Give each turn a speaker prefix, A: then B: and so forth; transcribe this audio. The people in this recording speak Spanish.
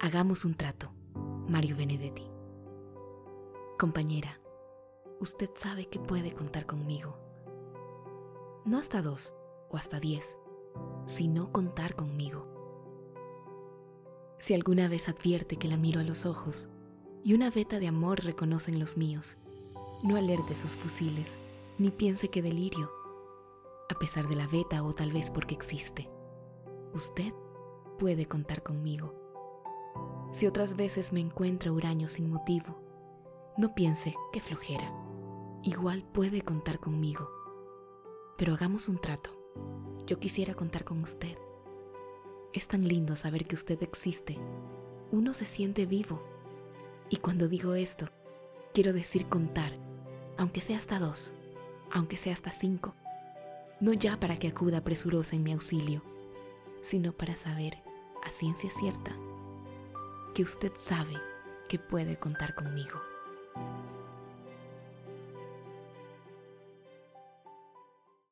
A: Hagamos un trato. Mario Benedetti. Compañera, usted sabe que puede contar conmigo. No hasta dos o hasta diez, sino contar conmigo. Si alguna vez advierte que la miro a los ojos y una veta de amor reconocen los míos, no alerte sus fusiles, ni piense que delirio, a pesar de la veta o tal vez porque existe. Usted puede contar conmigo. Si otras veces me encuentra huraño sin motivo, no piense que flojera. Igual puede contar conmigo. Pero hagamos un trato. Yo quisiera contar con usted. Es tan lindo saber que usted existe. Uno se siente vivo. Y cuando digo esto, quiero decir contar, aunque sea hasta dos, aunque sea hasta cinco. No ya para que acuda presurosa en mi auxilio, sino para saber, a ciencia cierta, que usted sabe que puede contar conmigo.